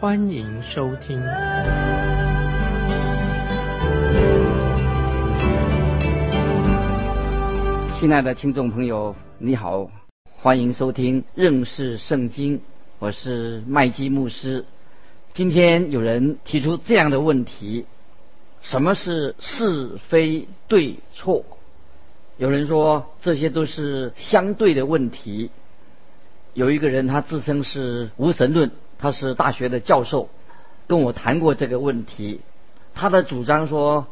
欢迎收听。亲爱的听众朋友，你好，欢迎收听认识圣经，我是麦基牧师。今天有人提出这样的问题：什么是是非对错？有人说这些都是相对的问题。有一个人他自称是无神论，他是大学的教授，跟我谈过这个问题。他的主张说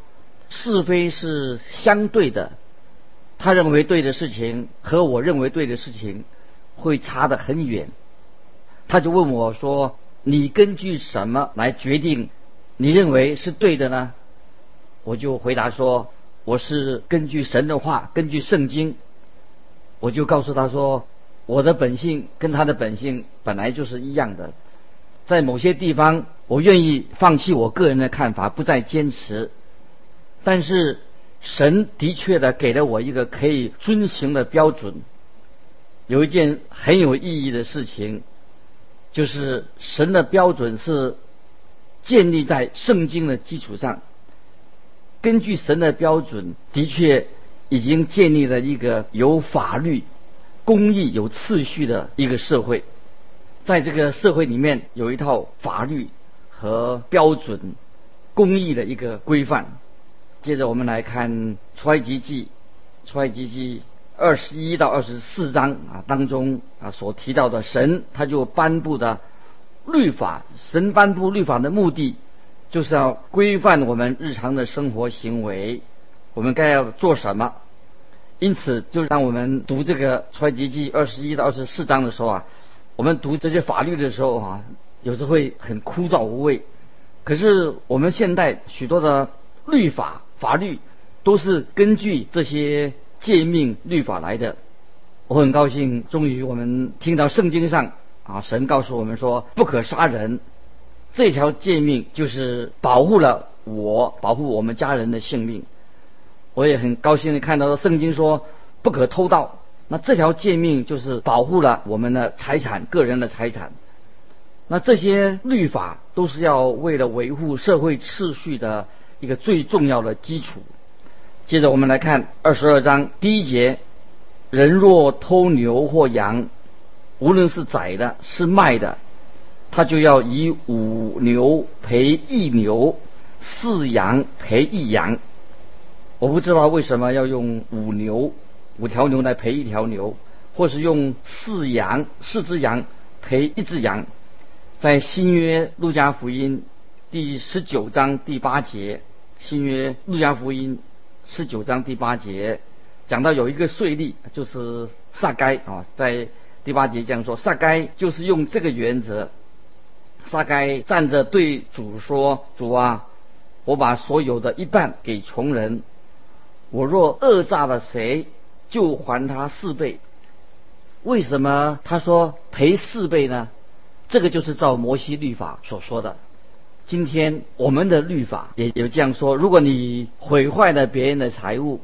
是非是相对的，他认为对的事情和我认为对的事情会差得很远。他就问我说：“你根据什么来决定你认为是对的呢？”我就回答说。我是根据神的话，根据圣经，我就告诉他说，我的本性跟他的本性本来就是一样的，在某些地方，我愿意放弃我个人的看法，不再坚持。但是神的确的给了我一个可以遵循的标准。有一件很有意义的事情，就是神的标准是建立在圣经的基础上。根据神的标准，的确已经建立了一个有法律、公义、有次序的一个社会。在这个社会里面，有一套法律和标准、公益的一个规范。接着我们来看《出埃及记》，《出埃及记》二十一到二十四章啊当中啊所提到的神，他就颁布的律法。神颁布律法的目的。就是要规范我们日常的生活行为，我们该要做什么？因此，就当我们读这个《出埃及记》二十一到二十四章的时候啊，我们读这些法律的时候啊，有时会很枯燥无味。可是我们现代许多的律法、法律都是根据这些诫命律法来的。我很高兴，终于我们听到圣经上啊，神告诉我们说，不可杀人。这条诫命就是保护了我，保护我们家人的性命。我也很高兴的看到圣经说不可偷盗，那这条诫命就是保护了我们的财产，个人的财产。那这些律法都是要为了维护社会秩序的一个最重要的基础。接着我们来看二十二章第一节：人若偷牛或羊，无论是宰的，是卖的。他就要以五牛赔一牛，四羊赔一羊。我不知道为什么要用五牛、五条牛来赔一条牛，或是用四羊、四只羊赔一只羊。在新约路加福音第十九章第八节，新约路加福音十九章第八节讲到有一个税吏，就是撒该啊，在第八节讲说，撒该就是用这个原则。撒该站着对主说：“主啊，我把所有的一半给穷人。我若讹诈了谁，就还他四倍。为什么他说赔四倍呢？这个就是照摩西律法所说的。今天我们的律法也有这样说：如果你毁坏了别人的财物，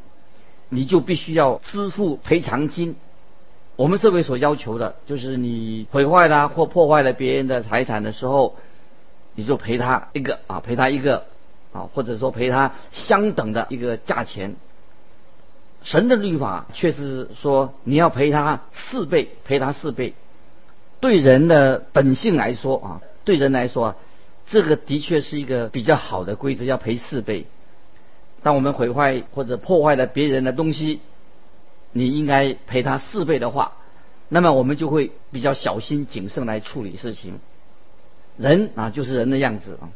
你就必须要支付赔偿金。”我们社会所要求的，就是你毁坏了或破坏了别人的财产的时候，你就赔他一个啊，赔他一个啊，或者说赔他相等的一个价钱。神的律法却是说你要赔他四倍，赔他四倍。对人的本性来说啊，对人来说，这个的确是一个比较好的规则，要赔四倍。当我们毁坏或者破坏了别人的东西。你应该赔他四倍的话，那么我们就会比较小心谨慎来处理事情。人啊，就是人的样子啊，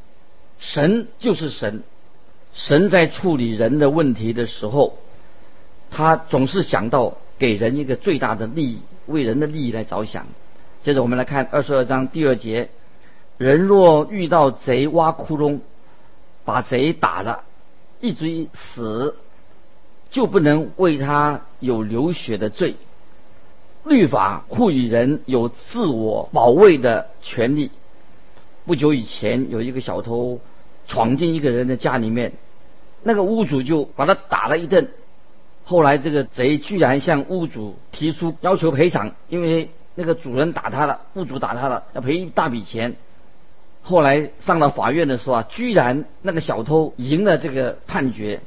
神就是神，神在处理人的问题的时候，他总是想到给人一个最大的利益，为人的利益来着想。接着我们来看二十二章第二节：人若遇到贼挖窟窿，把贼打了，一追死，就不能为他有流血的罪。律法赋予人有自我保卫的权利。不久以前，有一个小偷闯进一个人的家里面，那个屋主就把他打了一顿。后来，这个贼居然向屋主提出要求赔偿，因为那个主人打他了，屋主打他了，要赔一大笔钱。后来上了法院的时候啊，居然那个小偷赢了这个判决，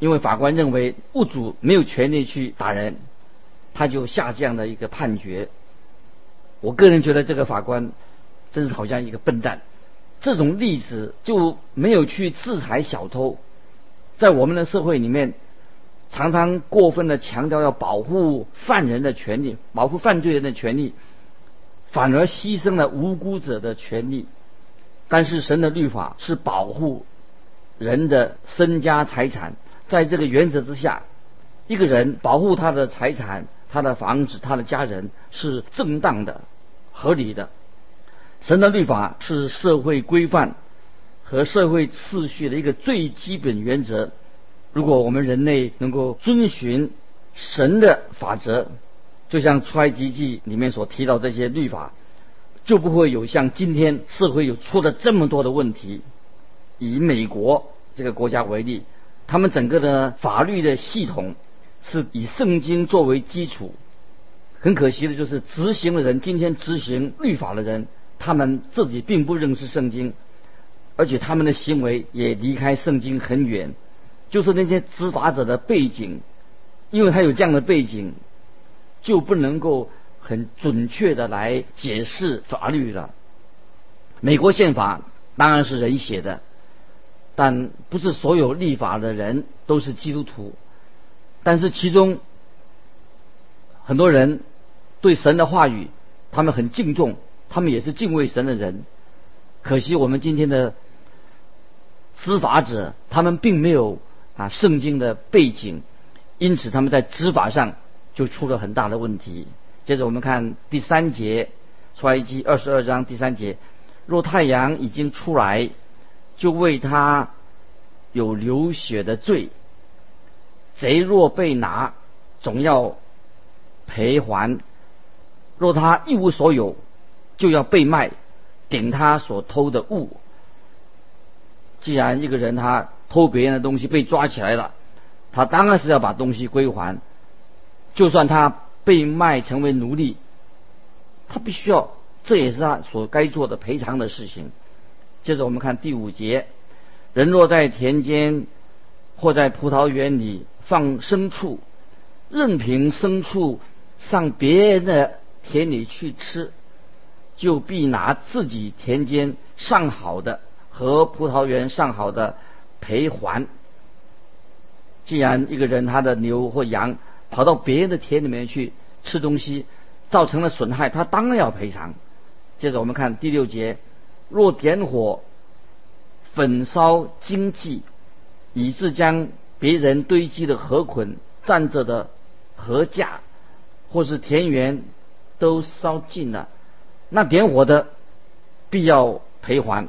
因为法官认为屋主没有权利去打人。他就下这样的一个判决。我个人觉得这个法官真是好像一个笨蛋。这种例子就没有去制裁小偷，在我们的社会里面，常常过分的强调要保护犯人的权利，保护犯罪人的权利，反而牺牲了无辜者的权利。但是神的律法是保护人的身家财产，在这个原则之下，一个人保护他的财产。他的房子，他的家人是正当的、合理的。神的律法是社会规范和社会秩序的一个最基本原则。如果我们人类能够遵循神的法则，就像出埃及记里面所提到这些律法，就不会有像今天社会有出了这么多的问题。以美国这个国家为例，他们整个的法律的系统。是以圣经作为基础，很可惜的就是执行的人，今天执行律法的人，他们自己并不认识圣经，而且他们的行为也离开圣经很远。就是那些执法者的背景，因为他有这样的背景，就不能够很准确的来解释法律了。美国宪法当然是人写的，但不是所有立法的人都是基督徒。但是其中很多人对神的话语，他们很敬重，他们也是敬畏神的人。可惜我们今天的执法者，他们并没有啊圣经的背景，因此他们在执法上就出了很大的问题。接着我们看第三节，出埃及二十二章第三节：若太阳已经出来，就为他有流血的罪。贼若被拿，总要赔还；若他一无所有，就要被卖，顶他所偷的物。既然一个人他偷别人的东西被抓起来了，他当然是要把东西归还。就算他被卖成为奴隶，他必须要，这也是他所该做的赔偿的事情。接着我们看第五节：人若在田间或在葡萄园里。放牲畜，任凭牲畜上别人的田里去吃，就必拿自己田间上好的和葡萄园上好的赔还。既然一个人他的牛或羊跑到别人的田里面去吃东西，造成了损害，他当然要赔偿。接着我们看第六节：若点火焚烧经济，以致将别人堆积的河捆、站着的河架，或是田园，都烧尽了。那点火的必要赔还。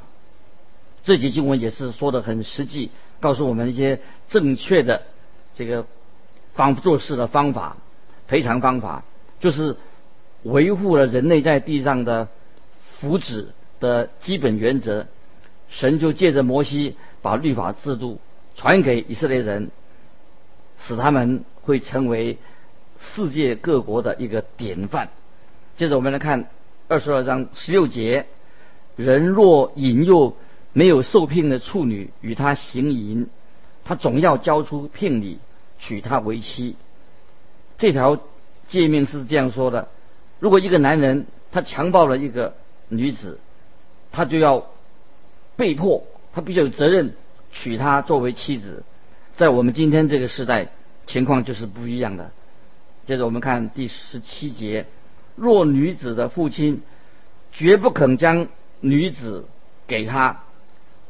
这节经文也是说的很实际，告诉我们一些正确的这个方做事的方法、赔偿方法，就是维护了人类在地上的福祉的基本原则。神就借着摩西把律法制度。传给以色列人，使他们会成为世界各国的一个典范。接着我们来看二十二章十六节：人若引诱没有受聘的处女与他行淫，他总要交出聘礼，娶她为妻。这条诫命是这样说的：如果一个男人他强暴了一个女子，他就要被迫，他必须有责任。娶她作为妻子，在我们今天这个时代，情况就是不一样的。接着我们看第十七节：若女子的父亲绝不肯将女子给他，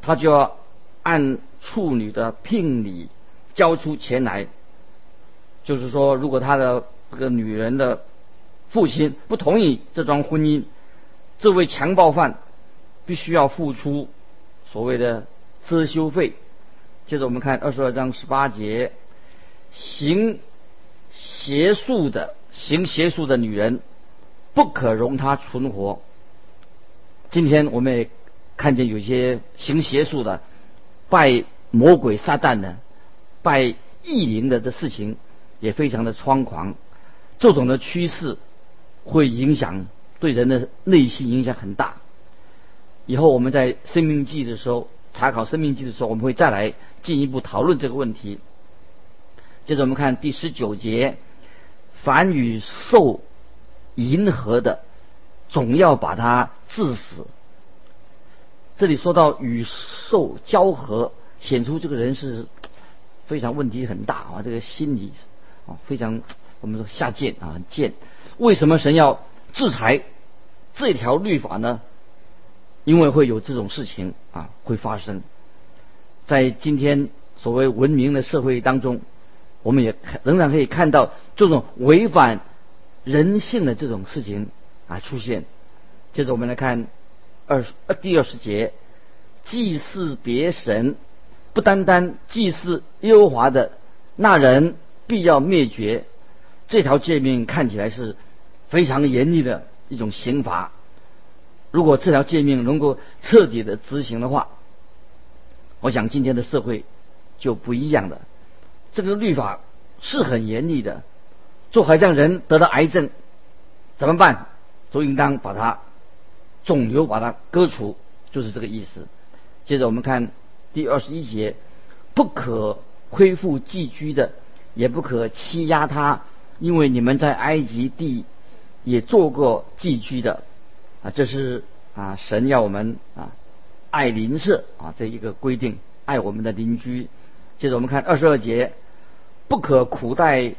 他就要按处女的聘礼交出钱来。就是说，如果他的这个女人的父亲不同意这桩婚姻，这位强暴犯必须要付出所谓的。遮羞费。接着我们看二十二章十八节，行邪术的行邪术的女人，不可容她存活。今天我们也看见有些行邪术的、拜魔鬼撒旦的、拜异灵的的事情，也非常的猖狂。这种的趋势会影响对人的内心影响很大。以后我们在生命记的时候查考生命记的时候，我们会再来进一步讨论这个问题。接着我们看第十九节，凡与兽迎合的，总要把它致死。这里说到与兽交合，显出这个人是非常问题很大啊，这个心理啊非常。我们说下贱啊，很贱。为什么神要制裁这条律法呢？因为会有这种事情啊会发生。在今天所谓文明的社会当中，我们也仍然可以看到这种违反人性的这种事情啊出现。接着我们来看二呃第二十节，祭祀别神，不单单祭祀耶和华的那人，必要灭绝。这条诫命看起来是非常严厉的一种刑罚。如果这条诫命能够彻底的执行的话，我想今天的社会就不一样了。这个律法是很严厉的，就好像人得了癌症怎么办？都应当把它肿瘤把它割除，就是这个意思。接着我们看第二十一节：不可恢复寄居的，也不可欺压他。因为你们在埃及地也做过寄居的啊，这是啊神要我们啊爱邻舍啊这一个规定，爱我们的邻居。接着我们看二十二节，不可苦待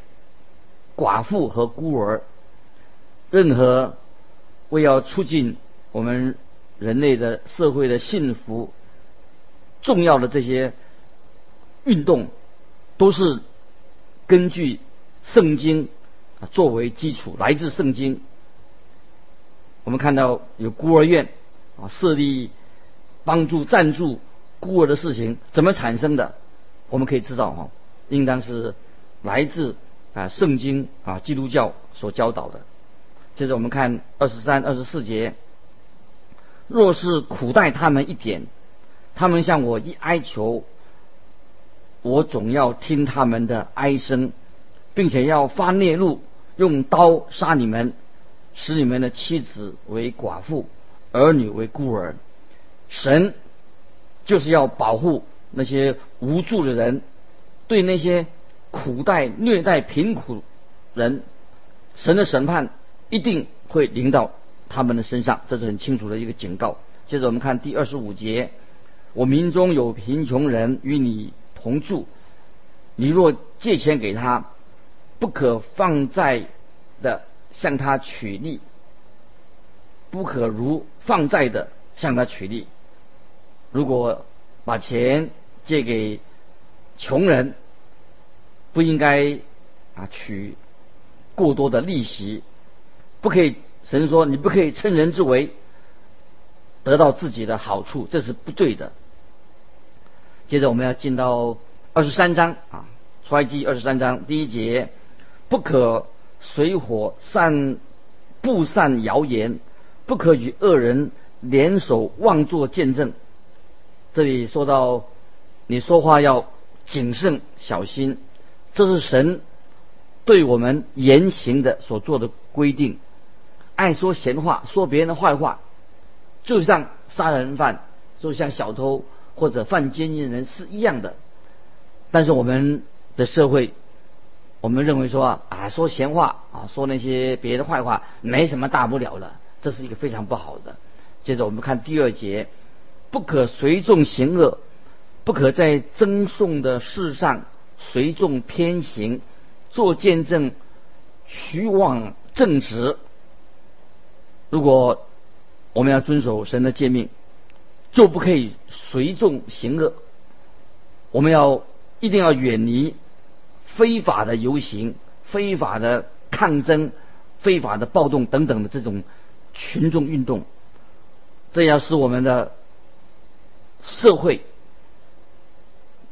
寡妇和孤儿，任何为要促进我们人类的社会的幸福，重要的这些运动都是根据。圣经啊作为基础，来自圣经。我们看到有孤儿院啊设立帮助赞助孤儿的事情，怎么产生的？我们可以知道哈，应当是来自啊圣经啊基督教所教导的。接着我们看二十三、二十四节，若是苦待他们一点，他们向我一哀求，我总要听他们的哀声。并且要发孽怒，用刀杀你们，使你们的妻子为寡妇，儿女为孤儿。神就是要保护那些无助的人，对那些苦待、虐待、贫苦人，神的审判一定会临到他们的身上，这是很清楚的一个警告。接着我们看第二十五节：我民中有贫穷人与你同住，你若借钱给他。不可放债的向他取利，不可如放债的向他取利。如果把钱借给穷人，不应该啊取过多的利息，不可以。神说你不可以趁人之危得到自己的好处，这是不对的。接着我们要进到二十三章啊，出埃及二十三章第一节。不可水火散布散谣言，不可与恶人联手妄作见证。这里说到，你说话要谨慎小心，这是神对我们言行的所做的规定。爱说闲话，说别人的坏话，就像杀人犯，就像小偷或者犯奸淫的人是一样的。但是我们的社会。我们认为说啊，说闲话啊，说那些别的坏话，没什么大不了的，这是一个非常不好的。接着我们看第二节，不可随众行恶，不可在赠送的事上随众偏行，做见证，虚妄正直。如果我们要遵守神的诫命，就不可以随众行恶。我们要一定要远离。非法的游行、非法的抗争、非法的暴动等等的这种群众运动，这要使我们的社会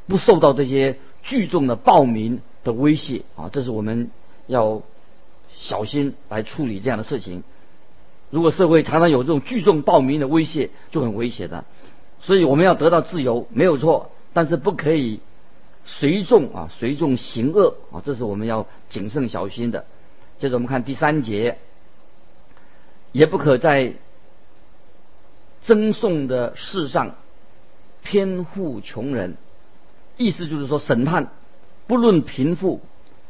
不受到这些聚众的暴民的威胁啊，这是我们要小心来处理这样的事情。如果社会常常有这种聚众暴民的威胁，就很危险的。所以我们要得到自由没有错，但是不可以随众啊，随众行恶啊，这是我们要谨慎小心的。接着我们看第三节，也不可在赠送的事上偏护穷人。意思就是说，审判不论贫富，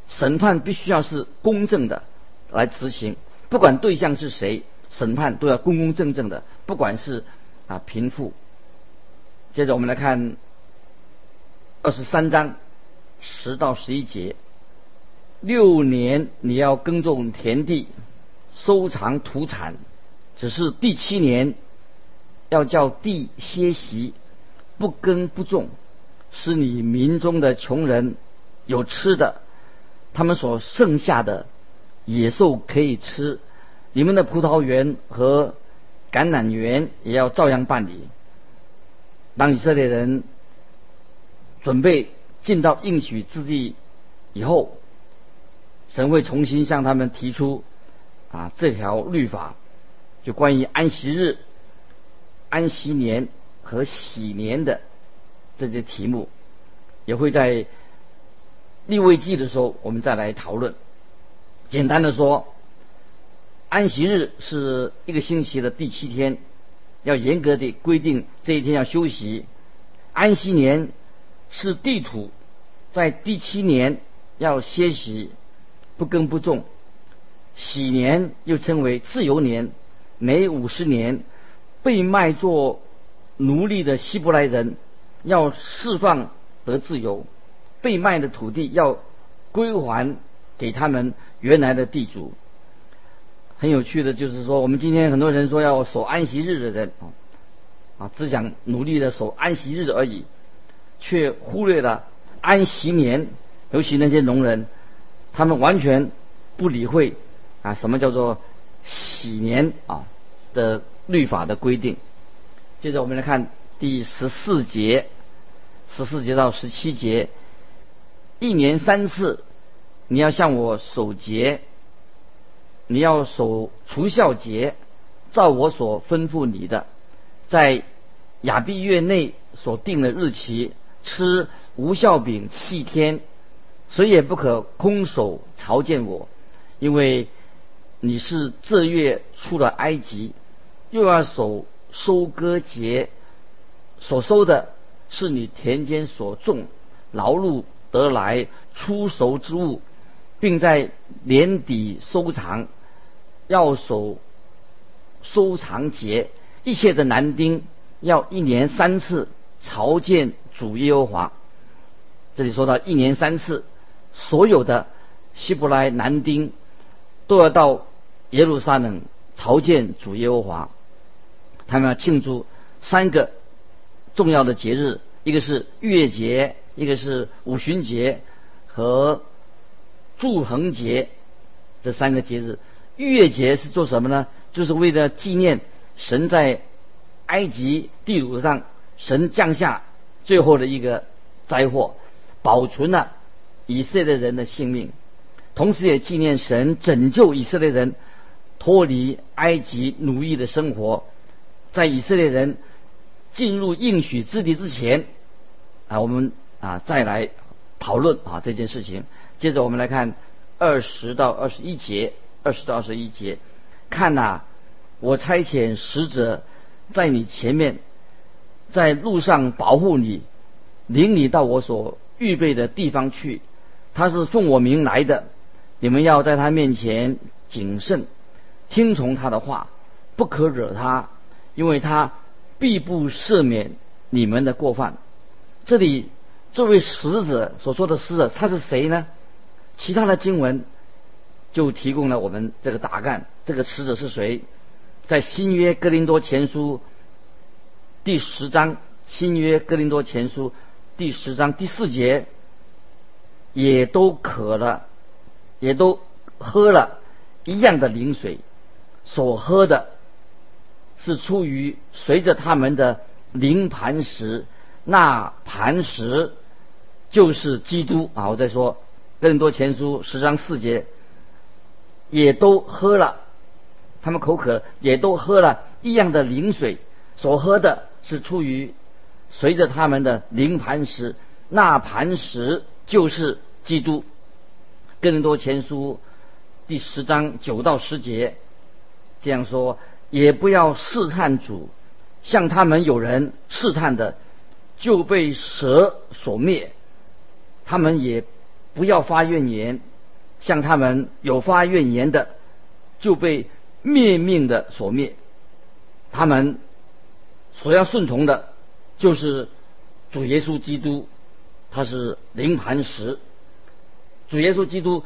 审判必须要是公正的来执行，不管对象是谁，审判都要公公正正的，不管是啊贫富。接着我们来看二十三章十到十一节，六年你要耕种田地，收藏土产，只是第七年要叫地歇息，不耕不种。使你民中的穷人有吃的，他们所剩下的野兽可以吃，你们的葡萄园和橄榄园也要照样办理。当以色列人准备进到应许之地以后，神会重新向他们提出啊这条律法，就关于安息日、安息年和喜年的。这些题目也会在立位记的时候，我们再来讨论。简单的说，安息日是一个星期的第七天，要严格的规定这一天要休息。安息年是地土在第七年要歇息，不耕不种。喜年又称为自由年，每五十年被卖做奴隶的希伯来人。要释放得自由，被卖的土地要归还给他们原来的地主。很有趣的就是说，我们今天很多人说要守安息日的人啊，啊，只想努力的守安息日而已，却忽略了安息年。尤其那些农人，他们完全不理会啊，什么叫做喜年啊的律法的规定。接着我们来看。第十四节，十四节到十七节，一年三次，你要向我守节，你要守除孝节，照我所吩咐你的，在亚庇月内所定的日期，吃无孝饼七天，谁也不可空手朝见我，因为你是这月出了埃及，又要守收割节。所收的是你田间所种、劳碌得来出熟之物，并在年底收藏，要守收藏节。一切的男丁要一年三次朝见主耶和华。这里说到一年三次，所有的希伯来男丁都要到耶路撒冷朝见主耶和华。他们要庆祝三个。重要的节日，一个是月节，一个是五旬节和祝恒节，这三个节日。月节是做什么呢？就是为了纪念神在埃及地图上神降下最后的一个灾祸，保存了以色列人的性命，同时也纪念神拯救以色列人脱离埃及奴役的生活，在以色列人。进入应许之地之前，啊，我们啊再来讨论啊这件事情。接着我们来看二十到二十一节，二十到二十一节，看呐，我差遣使者在你前面，在路上保护你，领你到我所预备的地方去。他是奉我名来的，你们要在他面前谨慎，听从他的话，不可惹他，因为他。必不赦免你们的过犯。这里这位使者所说的使者他是谁呢？其他的经文就提供了我们这个答案。这个使者是谁？在新约哥林多前书第十章，新约哥林多前书第十章第四节，也都渴了，也都喝了一样的灵水，所喝的。是出于随着他们的灵磐石，那磐石就是基督啊！我再说，更多前书十章四节，也都喝了，他们口渴，也都喝了一样的灵水，所喝的是出于随着他们的灵磐石，那磐石就是基督。更多前书第十章九到十节这样说，也不要试探主，像他们有人试探的，就被蛇所灭。他们也不要发怨言，向他们有发怨言的，就被灭命的所灭。他们所要顺从的，就是主耶稣基督，他是灵磐石。主耶稣基督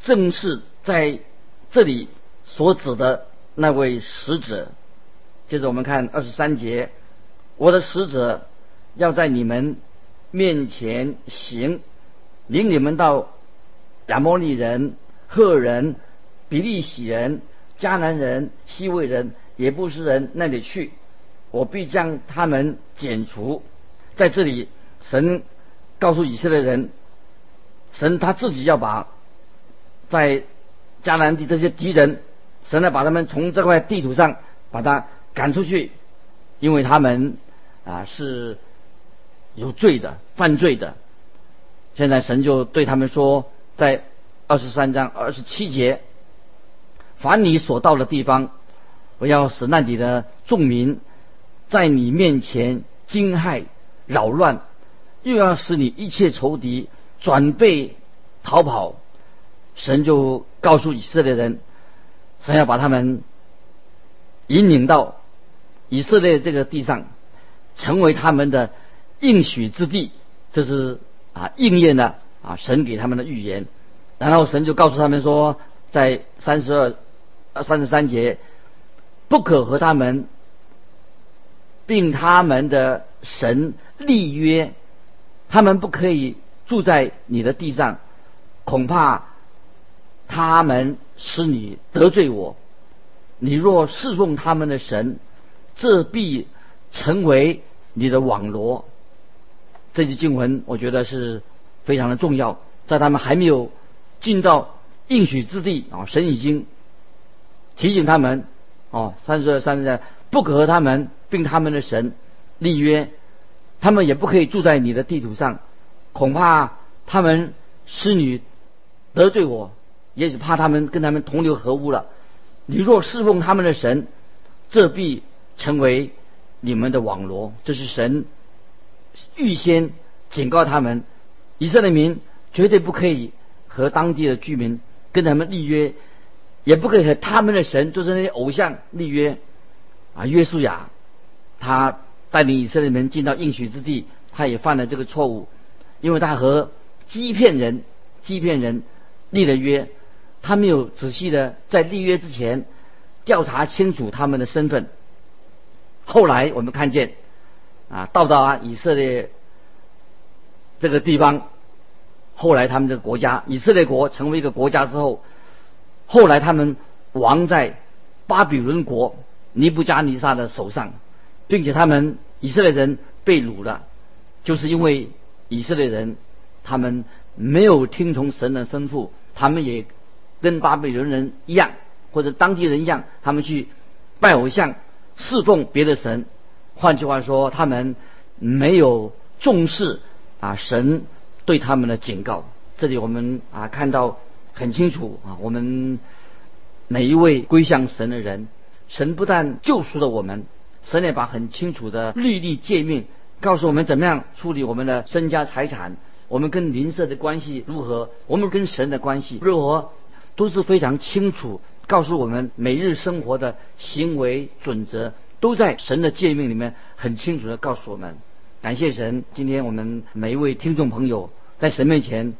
正是在这里所指的那位使者。接着我们看二十三节，我的使者要在你们面前行。领你们到亚摩利人、赫人、比利洗人、迦南人、西魏人、也布斯人那里去，我必将他们剪除。在这里，神告诉以色列人，神他自己要把在迦南地这些敌人，神来把他们从这块地图上把他赶出去，因为他们啊是有罪的、犯罪的。现在神就对他们说，在二十三章二十七节，凡你所到的地方，我要使那里的众民在你面前惊骇扰乱，又要使你一切仇敌转背逃跑。神就告诉以色列人，神要把他们引领到以色列这个地上，成为他们的应许之地。这是。啊，应验了啊，神给他们的预言，然后神就告诉他们说，在三十二、三十三节，不可和他们，并他们的神立约，他们不可以住在你的地上，恐怕他们使你得罪我。你若侍奉他们的神，这必成为你的网罗。这句经文我觉得是非常的重要，在他们还没有进到应许之地啊，神已经提醒他们哦，三十二、三十三不可和他们并他们的神立约，他们也不可以住在你的地图上，恐怕他们使女得罪我，也许怕他们跟他们同流合污了。你若侍奉他们的神，这必成为你们的网罗。这是神。预先警告他们，以色列民绝对不可以和当地的居民跟他们立约，也不可以和他们的神，就是那些偶像立约。啊，约书亚他带领以色列民进到应许之地，他也犯了这个错误，因为他和欺骗人、欺骗人立了约，他没有仔细的在立约之前调查清楚他们的身份。后来我们看见。啊，到达以色列这个地方，后来他们这个国家以色列国成为一个国家之后，后来他们亡在巴比伦国尼布加尼撒的手上，并且他们以色列人被掳了，就是因为以色列人他们没有听从神的吩咐，他们也跟巴比伦人一样，或者当地人一样，他们去拜偶像，侍奉别的神。换句话说，他们没有重视啊神对他们的警告。这里我们啊看到很清楚啊，我们每一位归向神的人，神不但救赎了我们，神也把很清楚的律例诫命告诉我们怎么样处理我们的身家财产，我们跟邻舍的关系如何，我们跟神的关系如何，都是非常清楚告诉我们每日生活的行为准则。都在神的诫命里面很清楚的告诉我们，感谢神。今天我们每一位听众朋友在神面前，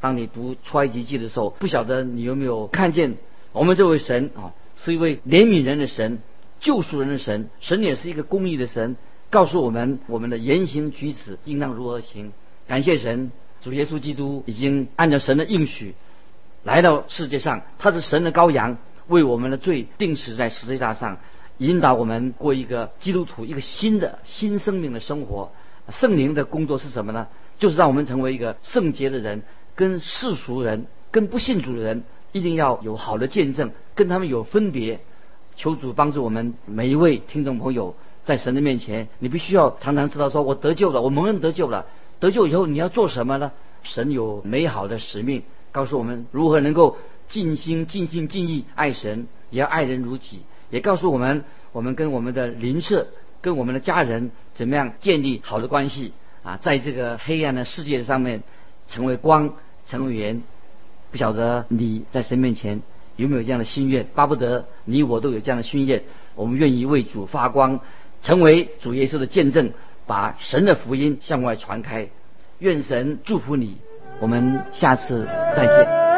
当你读出埃及记的时候，不晓得你有没有看见我们这位神啊，是一位怜悯人的神，救赎人的神。神也是一个公义的神，告诉我们我们的言行举止应当如何行。感谢神，主耶稣基督已经按照神的应许来到世界上，他是神的羔羊，为我们的罪定死在十字架上。引导我们过一个基督徒一个新的新生命的生活，圣灵的工作是什么呢？就是让我们成为一个圣洁的人，跟世俗人、跟不信主的人一定要有好的见证，跟他们有分别。求主帮助我们每一位听众朋友，在神的面前，你必须要常常知道，说我得救了，我蒙恩得救了。得救以后你要做什么呢？神有美好的使命，告诉我们如何能够尽心、尽心、尽意爱神，也要爱人如己。也告诉我们，我们跟我们的邻舍、跟我们的家人怎么样建立好的关系啊，在这个黑暗的世界上面成为光、成为圆。不晓得你在神面前有没有这样的心愿？巴不得你我都有这样的心愿。我们愿意为主发光，成为主耶稣的见证，把神的福音向外传开。愿神祝福你，我们下次再见。